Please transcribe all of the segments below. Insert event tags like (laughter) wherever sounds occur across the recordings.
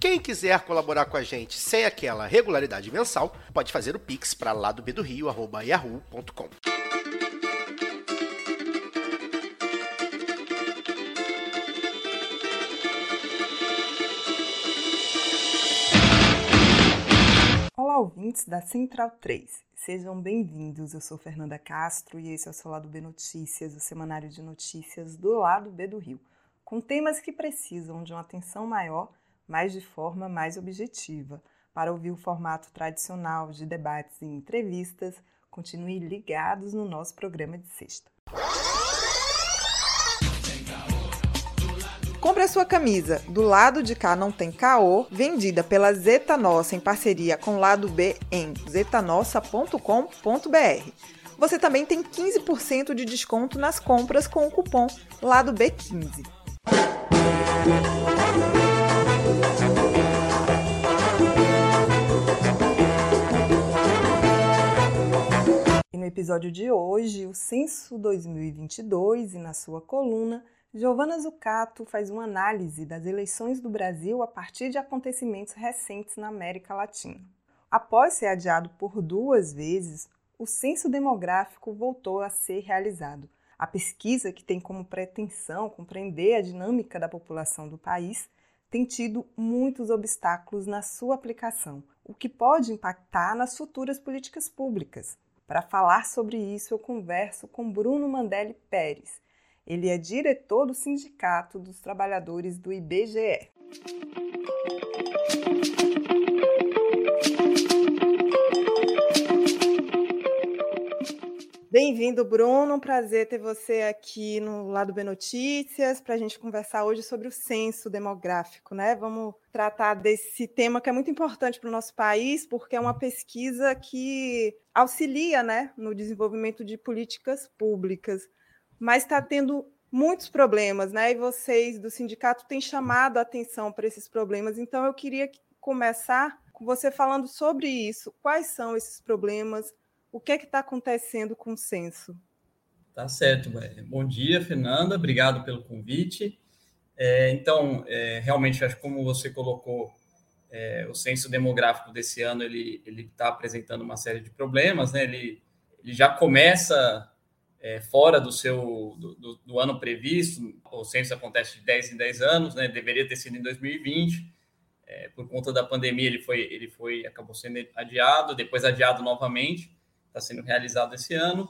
Quem quiser colaborar com a gente sem aquela regularidade mensal, pode fazer o pix para lá do do Rio. Olá, ouvintes da Central 3. Sejam bem-vindos. Eu sou Fernanda Castro e esse é o seu Lado B Notícias, o semanário de notícias do Lado B do Rio, com temas que precisam de uma atenção maior mas de forma mais objetiva. Para ouvir o formato tradicional de debates e entrevistas, continue ligados no nosso programa de sexta. Compre a sua camisa Do Lado de Cá Não Tem Caô, vendida pela Zeta Nossa em parceria com Lado B em zetanossa.com.br. Você também tem 15% de desconto nas compras com o cupom Lado B15. Episódio de hoje, o Censo 2022, e na sua coluna, Giovana Zucato faz uma análise das eleições do Brasil a partir de acontecimentos recentes na América Latina. Após ser adiado por duas vezes, o censo demográfico voltou a ser realizado. A pesquisa, que tem como pretensão compreender a dinâmica da população do país, tem tido muitos obstáculos na sua aplicação, o que pode impactar nas futuras políticas públicas. Para falar sobre isso, eu converso com Bruno Mandelli Pérez. Ele é diretor do Sindicato dos Trabalhadores do IBGE. Bem-vindo, Bruno. Um prazer ter você aqui no Lado B Notícias para a gente conversar hoje sobre o censo demográfico, né? Vamos tratar desse tema que é muito importante para o nosso país, porque é uma pesquisa que auxilia, né, no desenvolvimento de políticas públicas, mas está tendo muitos problemas, né? E vocês do sindicato têm chamado a atenção para esses problemas. Então, eu queria começar com você falando sobre isso. Quais são esses problemas? O que é que está acontecendo com o censo? Tá certo. Bom dia, Fernanda. Obrigado pelo convite. É, então, é, realmente, acho que como você colocou, é, o censo demográfico desse ano ele está apresentando uma série de problemas, né? Ele, ele já começa é, fora do seu do, do, do, ano previsto. O censo acontece de 10 em 10 anos, né? Deveria ter sido em 2020. É, por conta da pandemia, ele foi, ele foi acabou sendo adiado, depois adiado novamente está sendo realizado esse ano.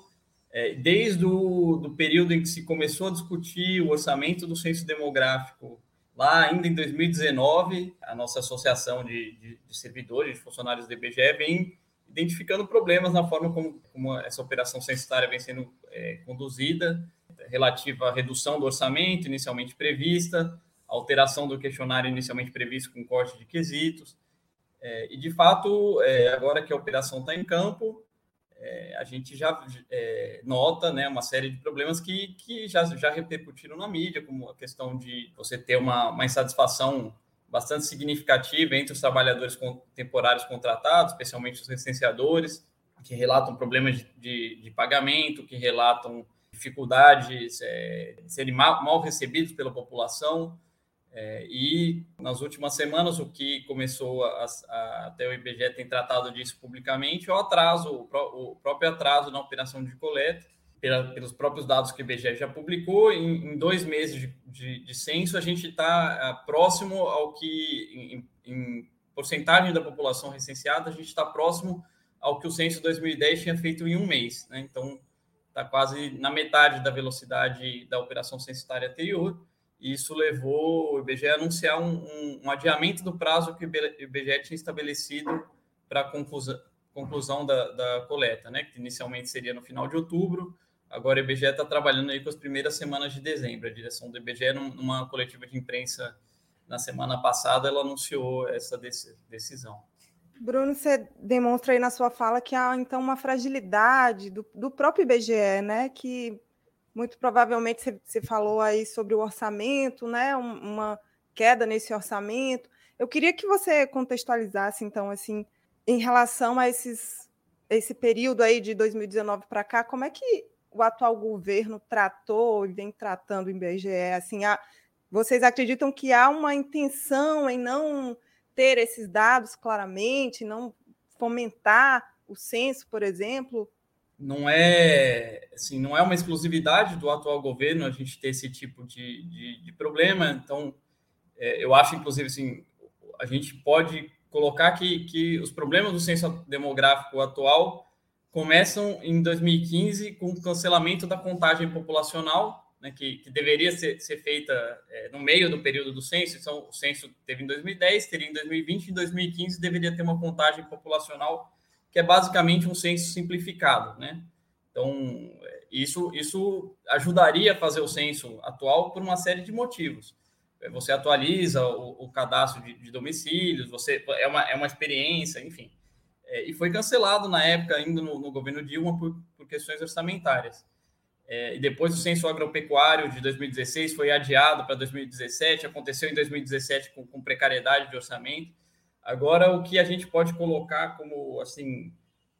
É, desde o do período em que se começou a discutir o orçamento do censo demográfico, lá ainda em 2019, a nossa associação de, de, de servidores, de funcionários do IBGE, vem identificando problemas na forma como, como essa operação censitária vem sendo é, conduzida, relativa à redução do orçamento inicialmente prevista, alteração do questionário inicialmente previsto com corte de quesitos. É, e, de fato, é, agora que a operação está em campo, é, a gente já é, nota né, uma série de problemas que, que já, já repercutiram na mídia, como a questão de você ter uma, uma insatisfação bastante significativa entre os trabalhadores temporários contratados, especialmente os licenciadores, que relatam problemas de, de, de pagamento, que relatam dificuldades é, de serem mal, mal recebidos pela população, é, e nas últimas semanas, o que começou a, a, até o IBGE tem tratado disso publicamente, é o atraso, o, pró, o próprio atraso na operação de coleta, pela, pelos próprios dados que o IBGE já publicou, em, em dois meses de, de, de, censo, a gente está uh, próximo ao que, em, em, porcentagem da população recenseada, a gente está próximo ao que o censo 2010 tinha feito em um mês. Né? Então, está quase na metade da velocidade da operação censitária anterior isso levou o IBGE a anunciar um, um, um adiamento do prazo que o IBGE tinha estabelecido para a conclusão, conclusão da, da, coleta, né? que inicialmente seria no final de outubro, agora o IBGE está trabalhando aí com as primeiras semanas de dezembro. A direção do IBGE, numa coletiva de imprensa na semana passada ela anunciou essa decisão. Bruno, você demonstra aí na sua fala que há então uma fragilidade do, do próprio IBGE, né? Que muito provavelmente você, falou aí sobre o orçamento, né? uma queda nesse orçamento. Eu queria que você contextualizasse, então, assim, em relação a esses, esse período aí de 2019 para cá, como é que o atual governo tratou e vem tratando o IBGE? Assim, há, vocês acreditam que há uma intenção em não ter esses dados claramente, não fomentar o censo, por exemplo? Não é, assim, não é uma exclusividade do atual governo a gente ter esse tipo de, de, de problema. Então, é, eu acho, inclusive, assim, a gente pode colocar que, que os problemas do censo demográfico atual começam em 2015 com o cancelamento da contagem populacional, né, que, que, deveria ser, ser feita é, no meio do período do censo. Então, o censo teve em 2010, teria em 2020 e em 2015 deveria ter uma contagem populacional que é basicamente um censo simplificado, né? Então, isso, isso ajudaria a fazer o censo atual por uma série de motivos. Você atualiza o, o cadastro de, de, domicílios, você é uma, é uma experiência, enfim. É, e foi cancelado na época, ainda no, no governo Dilma, por, por questões orçamentárias. É, e depois o censo agropecuário de 2016 foi adiado para 2017, aconteceu em 2017 com, com, precariedade de orçamento. Agora, o que a gente pode colocar como, assim,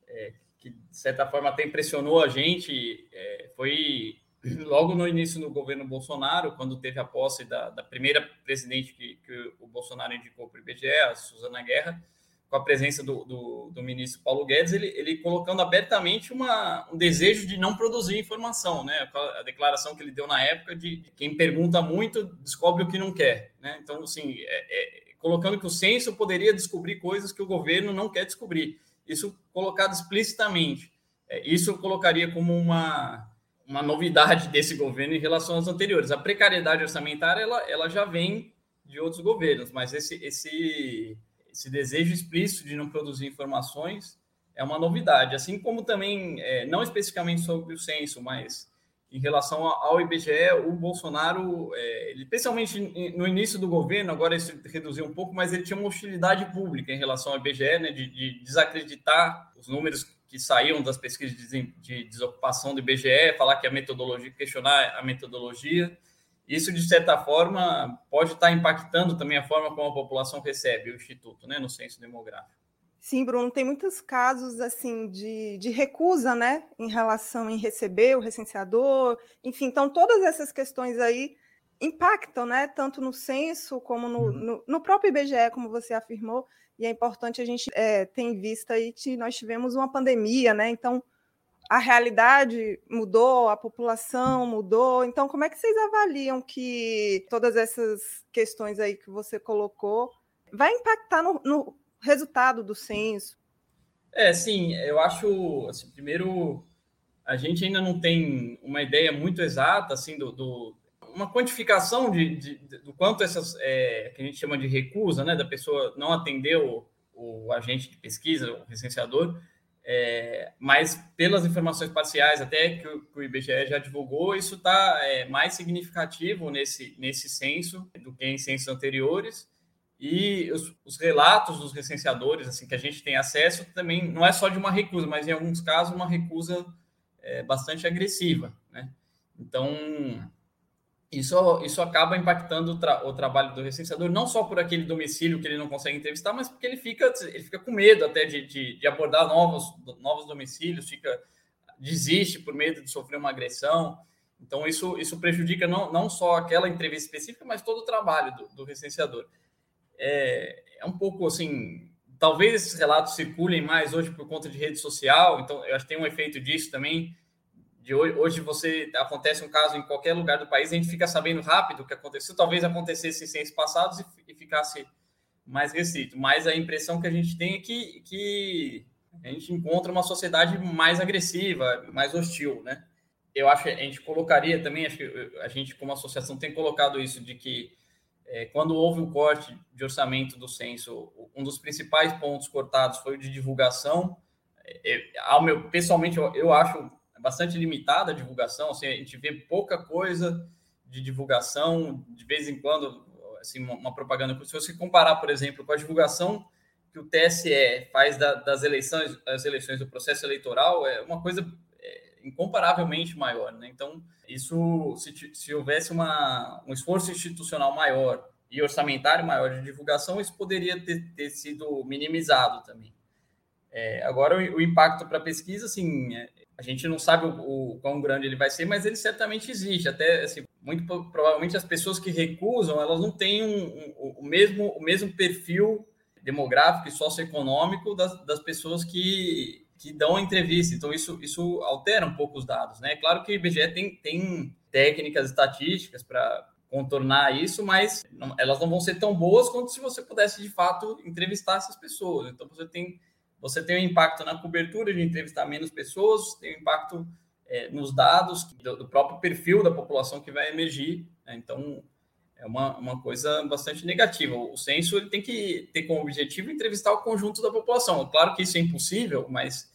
é, que de certa forma até impressionou a gente, é, foi logo no início do governo Bolsonaro, quando teve a posse da, da primeira presidente que, que, o Bolsonaro indicou para o IBGE, a Suzana Guerra, com a presença do, do, do, ministro Paulo Guedes, ele, ele colocando abertamente uma, um desejo de não produzir informação, né? A declaração que ele deu na época de, quem pergunta muito descobre o que não quer, né? Então, assim, é, é, colocando que o censo poderia descobrir coisas que o governo não quer descobrir. Isso colocado explicitamente. É, isso colocaria como uma uma novidade (laughs) desse governo em relação aos anteriores. A precariedade orçamentária ela, ela já vem de outros governos, mas esse, esse, esse desejo explícito de não produzir informações é uma novidade. Assim como também, é, não especificamente sobre o censo, mas em relação ao IBGE, o Bolsonaro, é, ele, especialmente no início do governo, agora isso reduziu um pouco, mas ele tinha uma hostilidade pública em relação ao IBGE, né, de, de desacreditar os números que saíam das pesquisas de desocupação do IBGE, falar que a metodologia, questionar a metodologia. Isso, de certa forma, pode estar impactando também a forma como a população recebe o Instituto, né, no censo demográfico. Sim, Bruno, tem muitos casos assim de, de recusa, né, em relação em receber o recenseador, enfim, então todas essas questões aí impactam, né, tanto no censo como no, uhum. no, no próprio IBGE, como você afirmou, e é importante a gente é, ter em vista aí que nós tivemos uma pandemia, né? Então, a realidade mudou, a população mudou. Então, como é que vocês avaliam que todas essas questões aí que você colocou vai impactar no, no resultado do censo? É, sim, eu acho, assim, primeiro, a gente ainda não tem uma ideia muito exata, assim, do, do uma quantificação de, de, de, do quanto essas, é, que a gente chama de recusa, né, da pessoa não atender o, o agente de pesquisa, o recenseador, é, mas pelas informações parciais até que o, que o IBGE já divulgou, isso está é, mais significativo nesse, nesse censo do que em censos anteriores. E os, os, relatos dos recenseadores, assim, que a gente tem acesso, também não é só de uma recusa, mas em alguns casos uma recusa é, bastante agressiva, né? Então, isso, isso acaba impactando o, tra o, trabalho do recenseador, não só por aquele domicílio que ele não consegue entrevistar, mas porque ele fica, ele fica com medo até de, de, de abordar novos, novos domicílios, fica desiste por medo de sofrer uma agressão. Então, isso, isso prejudica não, não só aquela entrevista específica, mas todo o trabalho do, do recenseador. É, é um pouco assim. Talvez esses relatos circulem mais hoje por conta de rede social, então eu acho que tem um efeito disso também de hoje, hoje você acontece um caso em qualquer lugar do país, a gente fica sabendo rápido o que aconteceu, talvez acontecesse em seis passados e, e, ficasse mais restrito. Mas a impressão que a gente tem é que, que a gente encontra uma sociedade mais agressiva, mais hostil, né? Eu acho que a gente colocaria também, acho que a gente como associação tem colocado isso de que é, quando houve o corte de orçamento do censo, um dos principais pontos cortados foi o de divulgação. É, é meu, pessoalmente, eu, eu acho bastante limitada a divulgação, assim, a gente vê pouca coisa de divulgação, de vez em quando assim, uma, uma, propaganda. Se você comparar, por exemplo, com a divulgação que o TSE faz da, das eleições, as eleições do processo eleitoral, é uma coisa incomparavelmente maior. Né? Então, isso, se, se houvesse uma, um esforço institucional maior e orçamentário maior de divulgação, isso poderia ter, ter sido minimizado também. É, agora, o, o impacto para a pesquisa, assim, é, a gente não sabe o, o, quão grande ele vai ser, mas ele certamente existe. Até, assim, muito provavelmente as pessoas que recusam, elas não têm um, um, o, mesmo, o mesmo perfil demográfico e socioeconômico das, das pessoas que, que dão entrevista. Então, isso, isso altera um pouco os dados. Né? É claro que o IBGE tem, tem técnicas estatísticas para contornar isso, mas não, elas não vão ser tão boas quanto se você pudesse, de fato, entrevistar essas pessoas. Então, você tem, você tem um impacto na cobertura de entrevistar menos pessoas, tem um impacto é, nos dados do, do, próprio perfil da população que vai emergir. Né? Então, é uma, uma coisa bastante negativa. O censo ele tem que ter como objetivo entrevistar o conjunto da população. Claro que isso é impossível, mas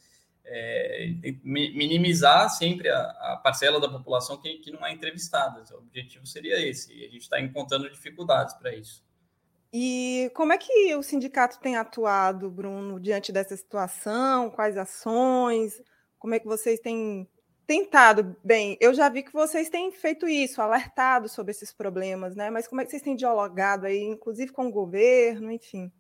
é, minimizar sempre a, a, parcela da população que, que não é entrevistada. O objetivo seria esse, e a gente está encontrando dificuldades para isso. E como é que o sindicato tem atuado, Bruno, diante dessa situação? Quais ações? Como é que vocês têm tentado? Bem, eu já vi que vocês têm feito isso, alertado sobre esses problemas, né? Mas como é que vocês têm dialogado aí, inclusive com o governo, enfim?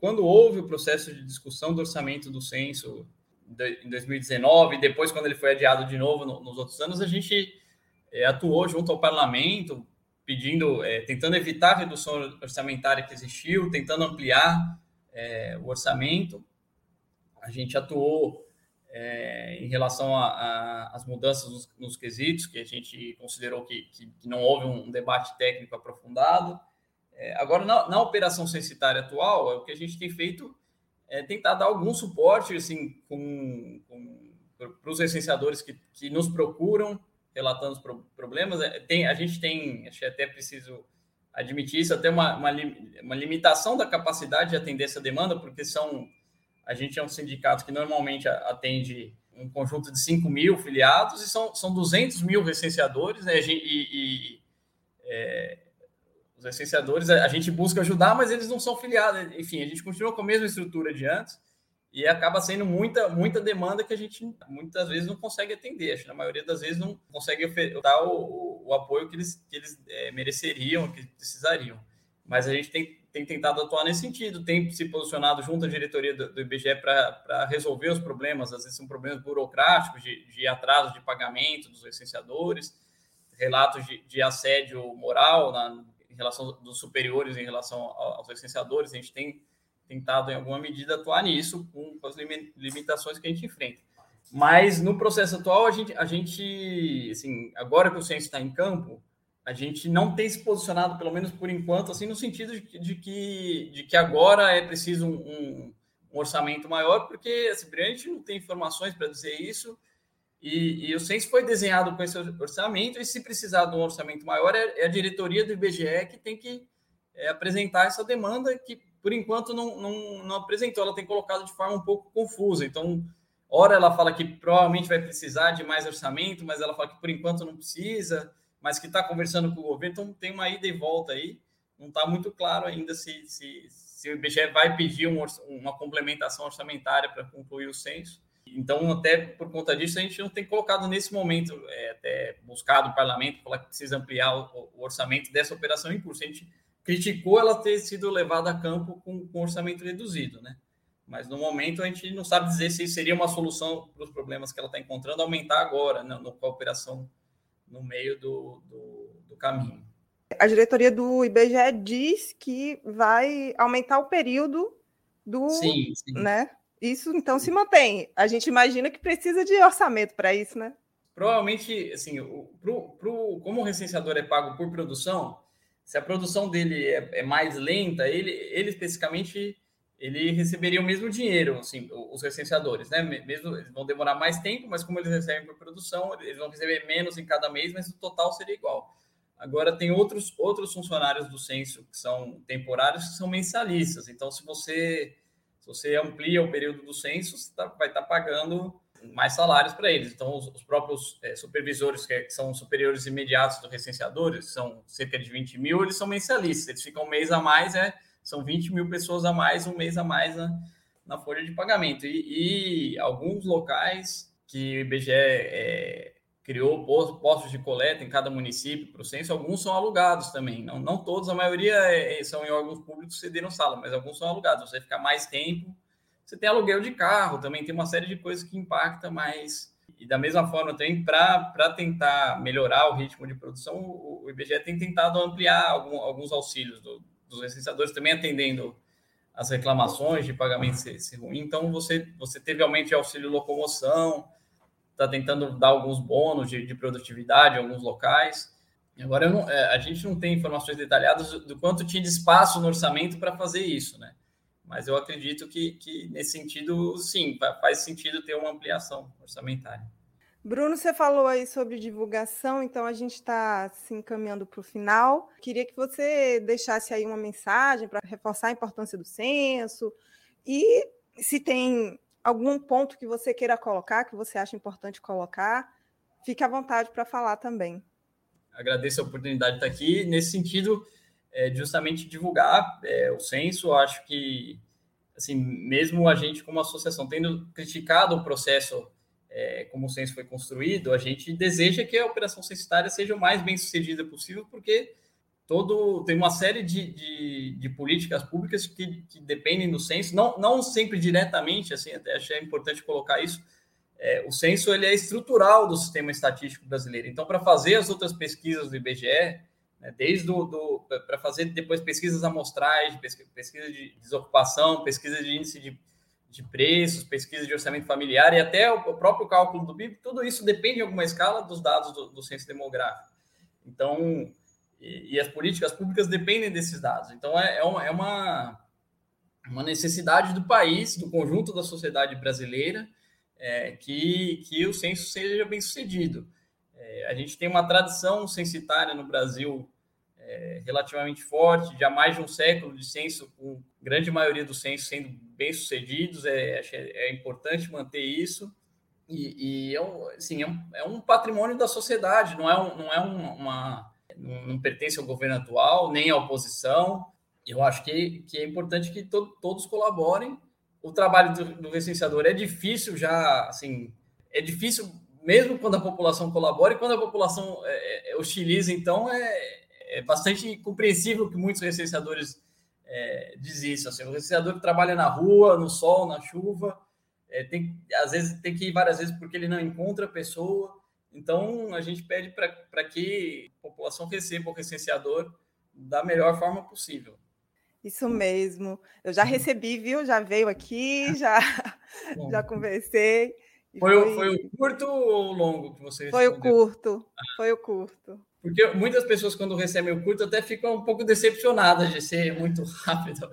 Quando houve o processo de discussão do orçamento do censo em 2019, depois quando ele foi adiado de novo nos outros anos, a gente é, atuou junto ao parlamento, pedindo, é, tentando evitar a redução orçamentária que existiu, tentando ampliar é, o orçamento. A gente atuou é, em relação às mudanças nos, nos, quesitos, que a gente considerou que, que, que, não houve um debate técnico aprofundado. É, agora, na, na operação censitária atual, é o que a gente tem feito é tentar dar algum suporte assim, para os licenciadores que, que nos procuram, relatando os pro, problemas. É, tem, a gente tem, acho que até preciso admitir isso, até uma, uma, uma, limitação da capacidade de atender essa demanda, porque são a gente é um sindicato que normalmente atende um conjunto de 5 mil filiados e são, são 200 mil recenseadores, né? E, e é, os licenciadores, a gente busca ajudar, mas eles não são filiados. Enfim, a gente continua com a mesma estrutura de antes e acaba sendo muita, muita demanda que a gente muitas vezes não consegue atender. Acho que na maioria das vezes não consegue dar o, o apoio que eles, que eles é, mereceriam, que precisariam. Mas a gente tem, tem tentado atuar nesse sentido, tem se posicionado junto à diretoria do, do IBGE para resolver os problemas, às vezes são problemas burocráticos, de, de atraso de pagamento dos licenciadores, relatos de, de assédio moral na, em relação dos superiores em relação aos licenciadores, a gente tem tentado, em alguma medida, atuar nisso com, as limitações que a gente enfrenta. Mas no processo atual, a gente, a gente assim, agora que o censo está em campo, a gente não tem se posicionado, pelo menos por enquanto, assim, no sentido de, de que, de que agora é preciso um, um, um orçamento maior, porque assim, a gente não tem informações para dizer isso, e, e, o censo foi desenhado com esse orçamento, e se precisar de um orçamento maior, é, é a diretoria do IBGE que tem que é, apresentar essa demanda, que por enquanto não, não, não, apresentou, ela tem colocado de forma um pouco confusa. Então, ora ela fala que provavelmente vai precisar de mais orçamento, mas ela fala que por enquanto não precisa, mas que está conversando com o governo, então tem uma ida e volta aí. Não está muito claro ainda se, se, se, o IBGE vai pedir um, uma complementação orçamentária para concluir o censo então, até por conta disso, a gente não tem colocado nesse momento, é, até buscado o parlamento, falar que precisa ampliar o, o, orçamento dessa operação em curso. A gente criticou ela ter sido levada a campo com, com orçamento reduzido, né? Mas no momento a gente não sabe dizer se seria uma solução para os problemas que ela está encontrando aumentar agora, né, com a operação no meio do, do, do caminho. A diretoria do IBGE diz que vai aumentar o período do. Sim, sim. Né? Isso então se mantém. A gente imagina que precisa de orçamento para isso, né? Provavelmente, assim, o, pro, pro, como o recenseador é pago por produção, se a produção dele é, é mais lenta, ele, ele especificamente ele receberia o mesmo dinheiro, assim, os recenseadores, né? Mesmo eles vão demorar mais tempo, mas como eles recebem por produção, eles vão receber menos em cada mês, mas o total seria igual. Agora tem outros outros funcionários do censo que são temporários, que são mensalistas. Então, se você se você amplia o período do censo, você tá, vai estar tá pagando mais salários para eles. Então, os, os próprios é, supervisores, que são superiores imediatos do recenseador, são cerca de 20 mil, eles são mensalistas, eles ficam um mês a mais, é, são 20 mil pessoas a mais, um mês a mais na, na folha de pagamento. E, e alguns locais que o IBGE é, criou postos de coleta em cada município para o censo, alguns são alugados também, não, não todos, a maioria é, é são em órgãos públicos cederam sala, mas alguns são alugados, você fica mais tempo, você tem aluguel de carro, também tem uma série de coisas que impacta mais, e da mesma forma também, para tentar melhorar o ritmo de produção, o, o IBGE tem tentado ampliar algum, alguns auxílios do, dos licenciadores, também atendendo as reclamações de pagamento ser, ser ruim, então você, você teve aumento de auxílio locomoção, está tentando dar alguns bônus de, de produtividade em alguns locais. Agora, não, é, a gente não tem informações detalhadas do quanto tinha de espaço no orçamento para fazer isso, né? Mas eu acredito que, que, nesse sentido, sim, faz sentido ter uma ampliação orçamentária. Bruno, você falou aí sobre divulgação, então a gente está se encaminhando para o final. Queria que você deixasse aí uma mensagem para reforçar a importância do censo e se tem algum ponto que você queira colocar, que você acha importante colocar, fique à vontade para falar também. Agradeço a oportunidade de estar aqui. Nesse sentido, é, justamente divulgar é, o censo, acho que, assim, mesmo a gente, como associação, tendo criticado o processo é, como o censo foi construído, a gente deseja que a operação censitária seja o mais bem sucedida possível, porque todo tem uma série de, de, de políticas públicas que, que, dependem do censo, não, não sempre diretamente, assim, até achei importante colocar isso. É, o censo ele é estrutural do sistema estatístico brasileiro. Então, para fazer as outras pesquisas do IBGE, né, desde do, do para fazer depois pesquisas amostrais, pesquisa de desocupação, pesquisa de índice de, de preços, pesquisa de orçamento familiar e até o próprio cálculo do PIB, tudo isso depende em alguma escala dos dados do, do censo demográfico. Então, e, e, as políticas públicas dependem desses dados. Então, é, é, uma, é uma, uma necessidade do país, do conjunto da sociedade brasileira, é, que, que o censo seja bem sucedido. É, a gente tem uma tradição censitária no Brasil é, relativamente forte, já mais de um século de censo, com grande maioria dos censos sendo bem sucedidos, é, é, é importante manter isso. E, e é, um, assim, é, um, é um patrimônio da sociedade, não é, um, não é uma, não, pertence ao governo atual, nem à oposição. Eu acho que, que é importante que to, todos colaborem. O trabalho do, do licenciador é difícil já, assim, é difícil mesmo quando a população colabora e quando a população é, é, hostiliza, então é, é bastante compreensível que muitos licenciadores é, dizem isso. Assim, o licenciador que trabalha na rua, no sol, na chuva, é, tem, às vezes tem que ir várias vezes porque ele não encontra a pessoa. Então, a gente pede para que a população receba o recenseador da melhor forma possível. Isso mesmo. Eu já recebi, viu? Já veio aqui, já, (laughs) já conversei. Foi, foi... foi, o curto ou o longo que você Foi respondeu? o curto, foi o curto. Porque muitas pessoas, quando recebem o curto, até ficam um pouco decepcionadas de ser muito (laughs) rápido.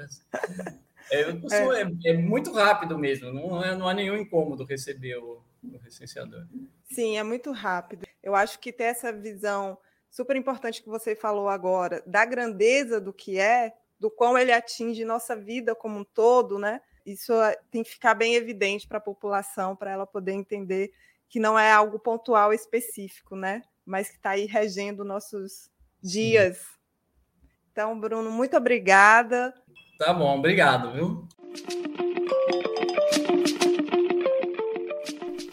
É, é. é, é muito rápido mesmo, não, é, não há nenhum incômodo receber o, no recenseador. Sim, é muito rápido. Eu acho que ter essa visão super importante que você falou agora, da grandeza do que é, do quão ele atinge nossa vida como um todo, né? Isso é, tem que ficar bem evidente para a população, para ela poder entender que não é algo pontual específico, né? Mas que está aí regendo nossos dias. Sim. Então, Bruno, muito obrigada. Tá bom, obrigado, viu?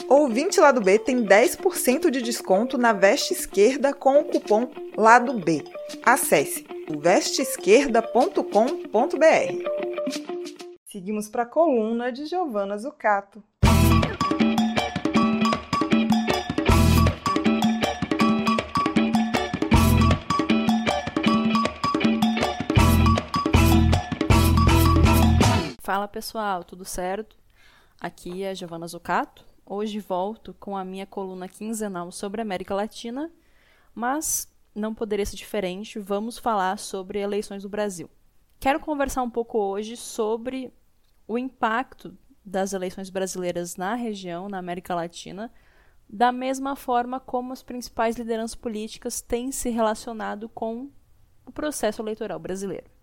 Ouvinte Lado B tem 10% de desconto na veste esquerda com o cupom Lado B. Acesse o vesteesquerda.com.br. Seguimos para a coluna de Giovana Zucato. Fala pessoal, tudo certo? Aqui é Giovana Zucato Hoje volto com a minha coluna quinzenal sobre a América Latina, mas não poderia ser diferente, vamos falar sobre eleições do Brasil. Quero conversar um pouco hoje sobre o impacto das eleições brasileiras na região, na América Latina, da mesma forma como as principais lideranças políticas têm se relacionado com o processo eleitoral brasileiro.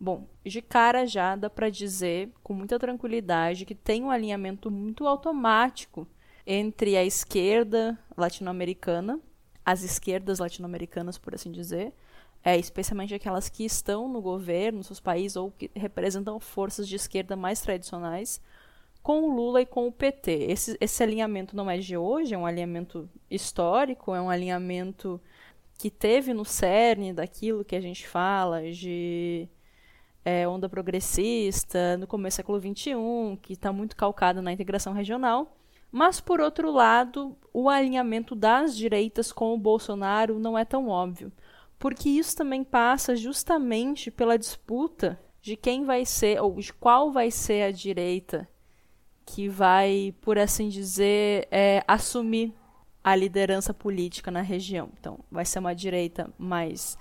Bom, de cara já dá para dizer com muita tranquilidade que tem um alinhamento muito automático entre a esquerda latino-americana, as esquerdas latino-americanas, por assim dizer, é, especialmente aquelas que estão no governo, seus países, ou que representam forças de esquerda mais tradicionais, com o Lula e com o PT. Esse, esse alinhamento não é de hoje, é um alinhamento histórico, é um alinhamento que teve no cerne daquilo que a gente fala de é, onda progressista no começo do século XXI, que está muito calcado na integração regional. Mas, por outro lado, o alinhamento das direitas com o Bolsonaro não é tão óbvio, porque isso também passa justamente pela disputa de quem vai ser, ou de qual vai ser a direita que vai, por assim dizer, é, assumir a liderança política na região. Então, vai ser uma direita mais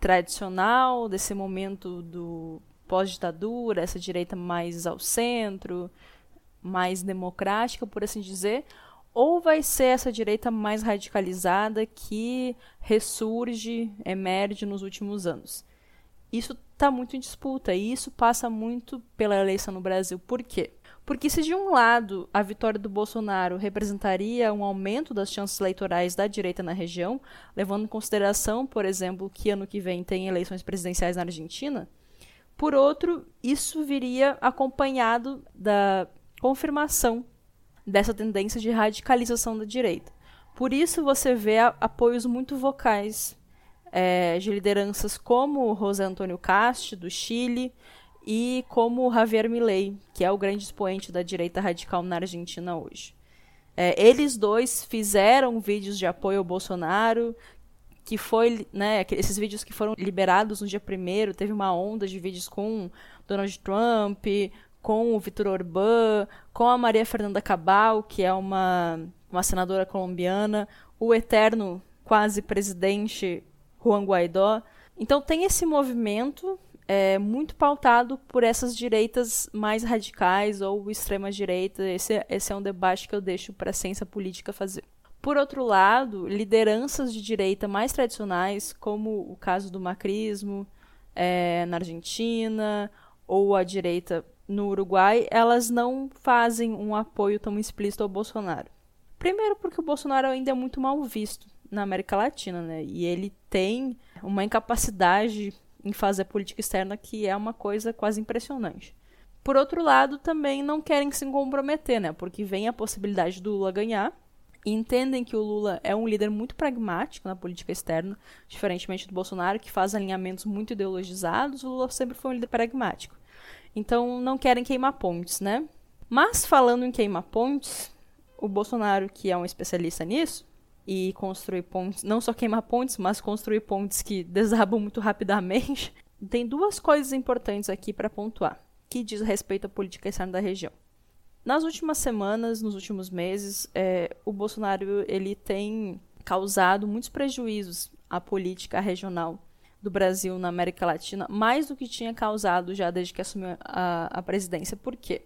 tradicional, desse momento do pós-ditadura, essa direita mais ao centro, mais democrática, por assim dizer, ou vai ser essa direita mais radicalizada que ressurge, emerge nos últimos anos. Isso está muito em disputa e isso passa muito pela eleição no Brasil. Por quê? Porque se de um lado a vitória do Bolsonaro representaria um aumento das chances eleitorais da direita na região, levando em consideração, por exemplo, que ano que vem tem eleições presidenciais na Argentina, por outro, isso viria acompanhado da confirmação dessa tendência de radicalização da direita. Por isso você vê apoios muito vocais é, de lideranças como José Antônio Cast, do Chile, e como Javier Milei, que é o grande expoente da direita radical na Argentina hoje. É, eles dois fizeram vídeos de apoio ao Bolsonaro, que foi, né, esses vídeos que foram liberados no dia primeiro, teve uma onda de vídeos com Donald Trump, com o Vitor Orbán, com a Maria Fernanda Cabal, que é uma, uma senadora colombiana, o eterno quase presidente Juan Guaidó. Então tem esse movimento é, muito pautado por essas direitas mais radicais ou extrema direita. Esse, esse é um debate que eu deixo para a ciência política fazer. Por outro lado, lideranças de direita mais tradicionais, como o caso do macrismo é, na Argentina, ou a direita no Uruguai, elas não fazem um apoio tão explícito ao Bolsonaro. Primeiro, porque o Bolsonaro ainda é muito mal visto na América Latina, né? E ele tem uma incapacidade em fazer política externa que é uma coisa quase impressionante. Por outro lado, também não querem se comprometer, né? Porque vem a possibilidade do Lula ganhar e entendem que o Lula é um líder muito pragmático na política externa, diferentemente do Bolsonaro, que faz alinhamentos muito ideologizados. O Lula sempre foi um líder pragmático. Então não querem queimar pontes, né? Mas falando em queimar pontes, o Bolsonaro, que é um especialista nisso, e construir pontes, não só queimar pontes, mas construir pontes que (laughs) desabam muito rapidamente, tem duas coisas importantes aqui para pontuar, que diz respeito à política externa da região. Nas últimas semanas, nos últimos meses, é, o Bolsonaro ele tem causado muitos prejuízos à política regional do Brasil na América Latina, mais do que tinha causado já desde que assumiu a, a presidência. Por quê?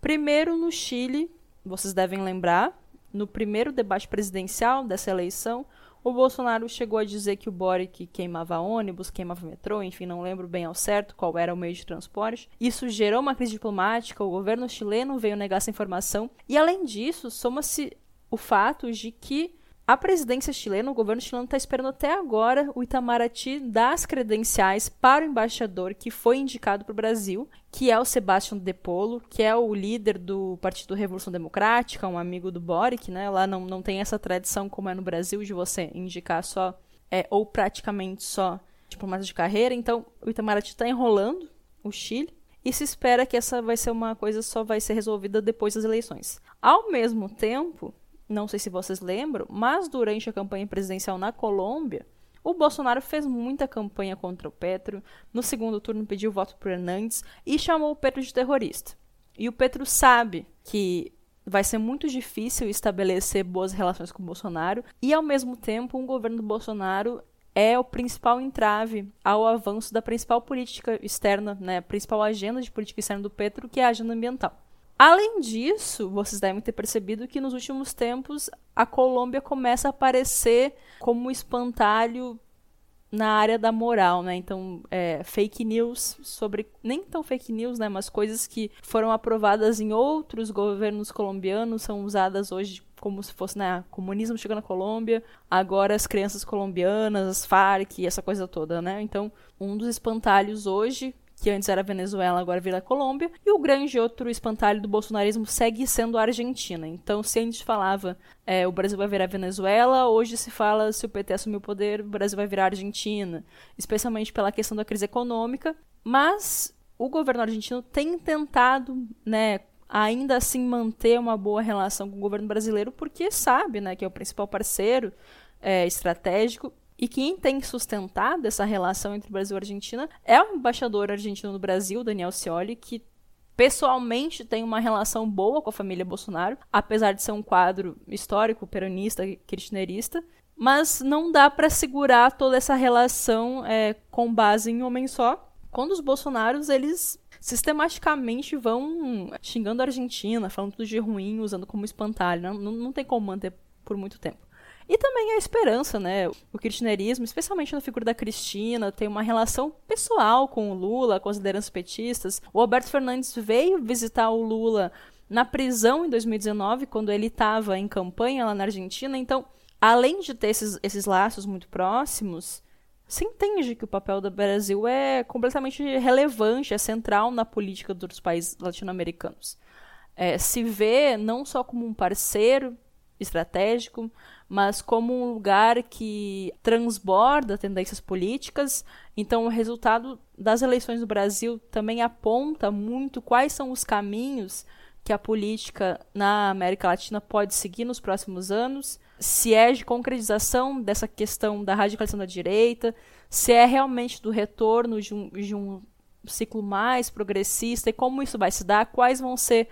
Primeiro, no Chile, vocês devem lembrar, no primeiro debate presidencial dessa eleição, o Bolsonaro chegou a dizer que o Boric queimava ônibus, queimava metrô, enfim, não lembro bem ao certo qual era o meio de transporte. Isso gerou uma crise diplomática, o governo chileno veio negar essa informação. E além disso, soma-se o fato de que a presidência chilena, o governo chileno está esperando até agora o Itamaraty dar as credenciais para o embaixador que foi indicado para o Brasil, que é o Sebastião De Polo, que é o líder do Partido Revolução Democrática, um amigo do Boric, né? Lá não, não tem essa tradição como é no Brasil de você indicar só, é, ou praticamente só diplomatas de carreira. Então, o Itamaraty está enrolando o Chile e se espera que essa vai ser uma coisa só vai ser resolvida depois das eleições. Ao mesmo tempo, não sei se vocês lembram, mas durante a campanha presidencial na Colômbia, o Bolsonaro fez muita campanha contra o Petro, no segundo turno pediu voto para Hernandes e chamou o Petro de terrorista. E o Petro sabe que vai ser muito difícil estabelecer boas relações com o Bolsonaro e, ao mesmo tempo, um governo do Bolsonaro é o principal entrave ao avanço da principal política externa, né, a principal agenda de política externa do Petro, que é a agenda ambiental. Além disso, vocês devem ter percebido que nos últimos tempos a Colômbia começa a aparecer como um espantalho na área da moral, né? Então, é, fake news sobre nem tão fake news, né? Mas coisas que foram aprovadas em outros governos colombianos são usadas hoje como se fosse, né, comunismo chegando na Colômbia, agora as crianças colombianas, as Farc, essa coisa toda, né? Então, um dos espantalhos hoje que antes era Venezuela, agora vira Colômbia, e o grande outro espantalho do bolsonarismo segue sendo a Argentina. Então, se antes falava é, o Brasil vai virar Venezuela, hoje se fala se o PT assumir o poder, o Brasil vai virar Argentina, especialmente pela questão da crise econômica. Mas o governo argentino tem tentado, né, ainda assim manter uma boa relação com o governo brasileiro, porque sabe, né, que é o principal parceiro é, estratégico e quem tem sustentado essa relação entre Brasil e Argentina é o embaixador argentino no Brasil, Daniel Scioli, que pessoalmente tem uma relação boa com a família Bolsonaro, apesar de ser um quadro histórico, peronista, kirchnerista. Mas não dá para segurar toda essa relação é, com base em homem só, quando os Bolsonaros, eles sistematicamente vão xingando a Argentina, falando tudo de ruim, usando como espantalho. Não, não, não tem como manter por muito tempo. E também a esperança, né? O kirchnerismo, especialmente na figura da Cristina, tem uma relação pessoal com o Lula, com as lideranças petistas. O Alberto Fernandes veio visitar o Lula na prisão em 2019, quando ele estava em campanha lá na Argentina. Então, além de ter esses, esses laços muito próximos, se entende que o papel do Brasil é completamente relevante, é central na política dos países latino-americanos. É, se vê não só como um parceiro estratégico, mas como um lugar que transborda tendências políticas. Então, o resultado das eleições do Brasil também aponta muito quais são os caminhos que a política na América Latina pode seguir nos próximos anos, se é de concretização dessa questão da radicalização da direita, se é realmente do retorno de um, de um ciclo mais progressista e como isso vai se dar, quais vão ser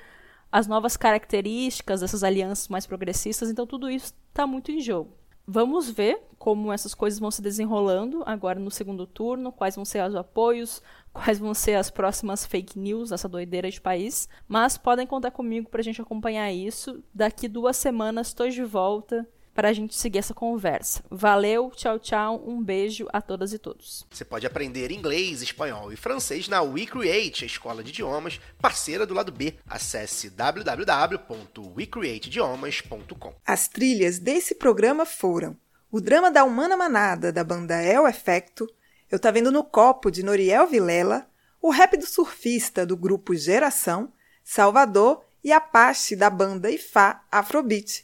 as novas características dessas alianças mais progressistas, então tudo isso está muito em jogo. Vamos ver como essas coisas vão se desenrolando agora no segundo turno, quais vão ser os apoios, quais vão ser as próximas fake news dessa doideira de país. Mas podem contar comigo para a gente acompanhar isso. Daqui duas semanas estou de volta para a gente seguir essa conversa. Valeu, tchau, tchau, um beijo a todas e todos. Você pode aprender inglês, espanhol e francês na WeCreate, a escola de idiomas parceira do lado B. Acesse www.wecreateidiomas.com. As trilhas desse programa foram o drama da Humana Manada, da banda El Efecto, Eu Tá Vendo no Copo, de Noriel Vilela, o rap do surfista, do grupo Geração, Salvador e Apache, da banda Ifá Afrobeat.